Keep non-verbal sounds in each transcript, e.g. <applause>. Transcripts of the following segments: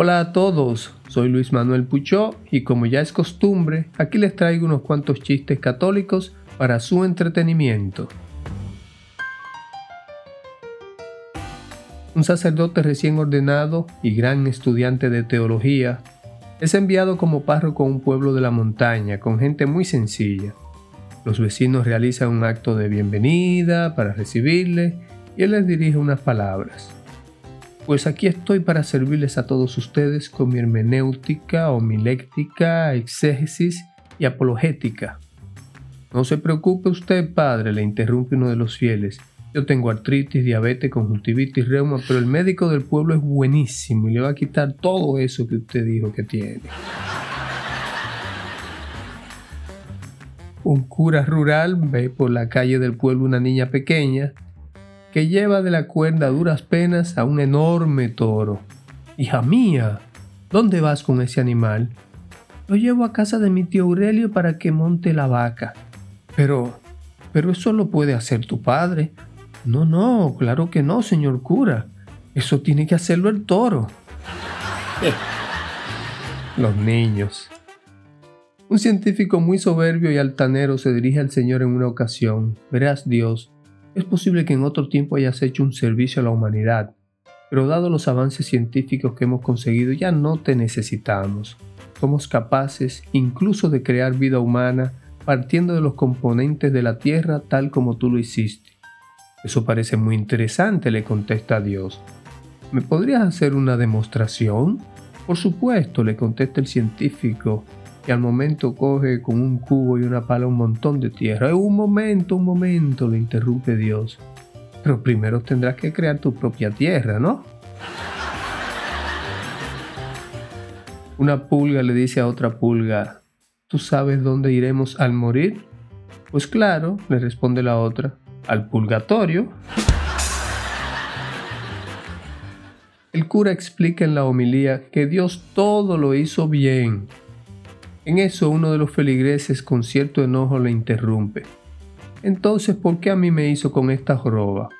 Hola a todos, soy Luis Manuel Puchó y como ya es costumbre, aquí les traigo unos cuantos chistes católicos para su entretenimiento. Un sacerdote recién ordenado y gran estudiante de teología es enviado como párroco a un pueblo de la montaña con gente muy sencilla. Los vecinos realizan un acto de bienvenida para recibirle y él les dirige unas palabras. Pues aquí estoy para servirles a todos ustedes con mi hermenéutica, homiléctica, exégesis y apologética. No se preocupe usted, padre, le interrumpe uno de los fieles. Yo tengo artritis, diabetes, conjuntivitis, reuma, pero el médico del pueblo es buenísimo y le va a quitar todo eso que usted dijo que tiene. Un cura rural ve por la calle del pueblo una niña pequeña que lleva de la cuerda a duras penas a un enorme toro. Hija mía, ¿dónde vas con ese animal? Lo llevo a casa de mi tío Aurelio para que monte la vaca. Pero, pero eso lo puede hacer tu padre. No, no, claro que no, señor cura. Eso tiene que hacerlo el toro. <laughs> Los niños. Un científico muy soberbio y altanero se dirige al Señor en una ocasión. Verás, Dios, es posible que en otro tiempo hayas hecho un servicio a la humanidad, pero dado los avances científicos que hemos conseguido ya no te necesitamos. Somos capaces incluso de crear vida humana partiendo de los componentes de la Tierra tal como tú lo hiciste. Eso parece muy interesante, le contesta Dios. ¿Me podrías hacer una demostración? Por supuesto, le contesta el científico, y al momento coge con un cubo y una pala un montón de tierra. Un momento, un momento, le interrumpe Dios. Pero primero tendrás que crear tu propia tierra, ¿no? Una pulga le dice a otra pulga, ¿tú sabes dónde iremos al morir? Pues claro, le responde la otra, al purgatorio. El cura explica en la homilía que Dios todo lo hizo bien en eso uno de los feligreses con cierto enojo le interrumpe. Entonces, ¿por qué a mí me hizo con esta joroba?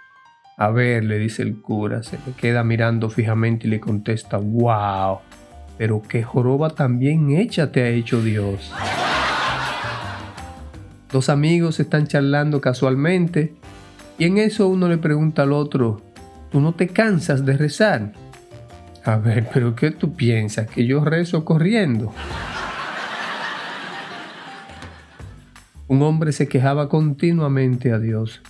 A ver, le dice el cura, se le queda mirando fijamente y le contesta, wow, pero qué joroba tan bien hecha te ha hecho Dios. Dos amigos están charlando casualmente y en eso uno le pregunta al otro, ¿tú no te cansas de rezar? A ver, pero ¿qué tú piensas? ¿Que yo rezo corriendo? Un hombre se quejaba continuamente a Dios.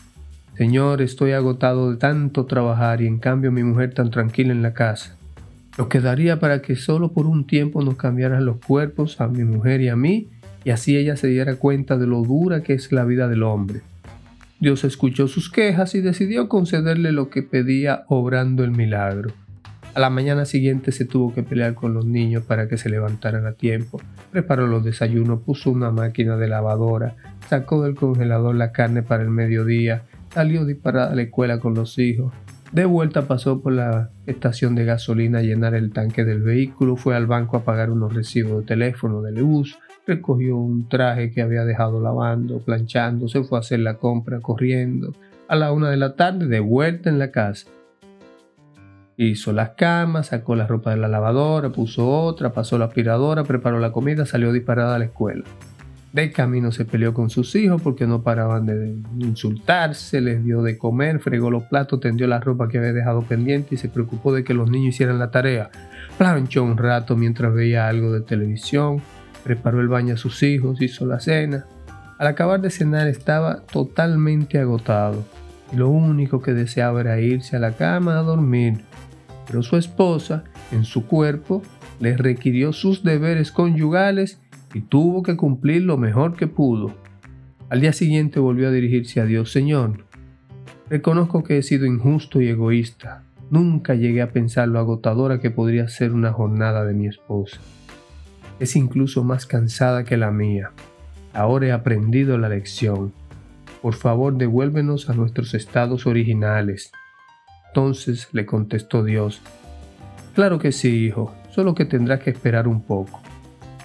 Señor, estoy agotado de tanto trabajar y en cambio mi mujer tan tranquila en la casa. Lo quedaría para que solo por un tiempo nos cambiaran los cuerpos a mi mujer y a mí y así ella se diera cuenta de lo dura que es la vida del hombre. Dios escuchó sus quejas y decidió concederle lo que pedía obrando el milagro. A la mañana siguiente se tuvo que pelear con los niños para que se levantaran a tiempo. Preparó los desayunos, puso una máquina de lavadora, sacó del congelador la carne para el mediodía, salió disparada a la escuela con los hijos. De vuelta pasó por la estación de gasolina a llenar el tanque del vehículo, fue al banco a pagar unos recibos de teléfono de luz, recogió un traje que había dejado lavando, planchando, se fue a hacer la compra corriendo. A la una de la tarde, de vuelta en la casa. Hizo las camas, sacó la ropa de la lavadora, puso otra, pasó la aspiradora, preparó la comida, salió disparada a la escuela. De camino se peleó con sus hijos porque no paraban de insultarse, les dio de comer, fregó los platos, tendió la ropa que había dejado pendiente y se preocupó de que los niños hicieran la tarea. Planchó un rato mientras veía algo de televisión, preparó el baño a sus hijos, hizo la cena. Al acabar de cenar estaba totalmente agotado lo único que deseaba era irse a la cama a dormir. Pero su esposa, en su cuerpo, le requirió sus deberes conyugales y tuvo que cumplir lo mejor que pudo. Al día siguiente volvió a dirigirse a Dios, Señor, reconozco que he sido injusto y egoísta. Nunca llegué a pensar lo agotadora que podría ser una jornada de mi esposa. Es incluso más cansada que la mía. Ahora he aprendido la lección. Por favor, devuélvenos a nuestros estados originales. Entonces le contestó Dios, Claro que sí, hijo, solo que tendrás que esperar un poco.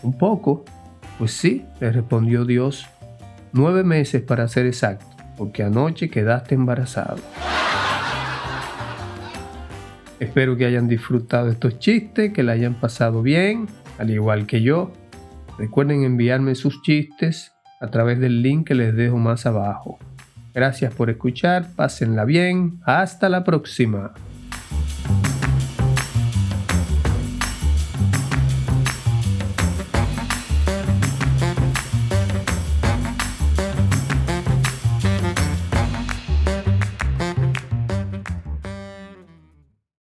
¿Un poco? Pues sí, le respondió Dios, nueve meses para ser exacto, porque anoche quedaste embarazado. Espero que hayan disfrutado estos chistes, que la hayan pasado bien, al igual que yo. Recuerden enviarme sus chistes a través del link que les dejo más abajo. Gracias por escuchar, pásenla bien, hasta la próxima.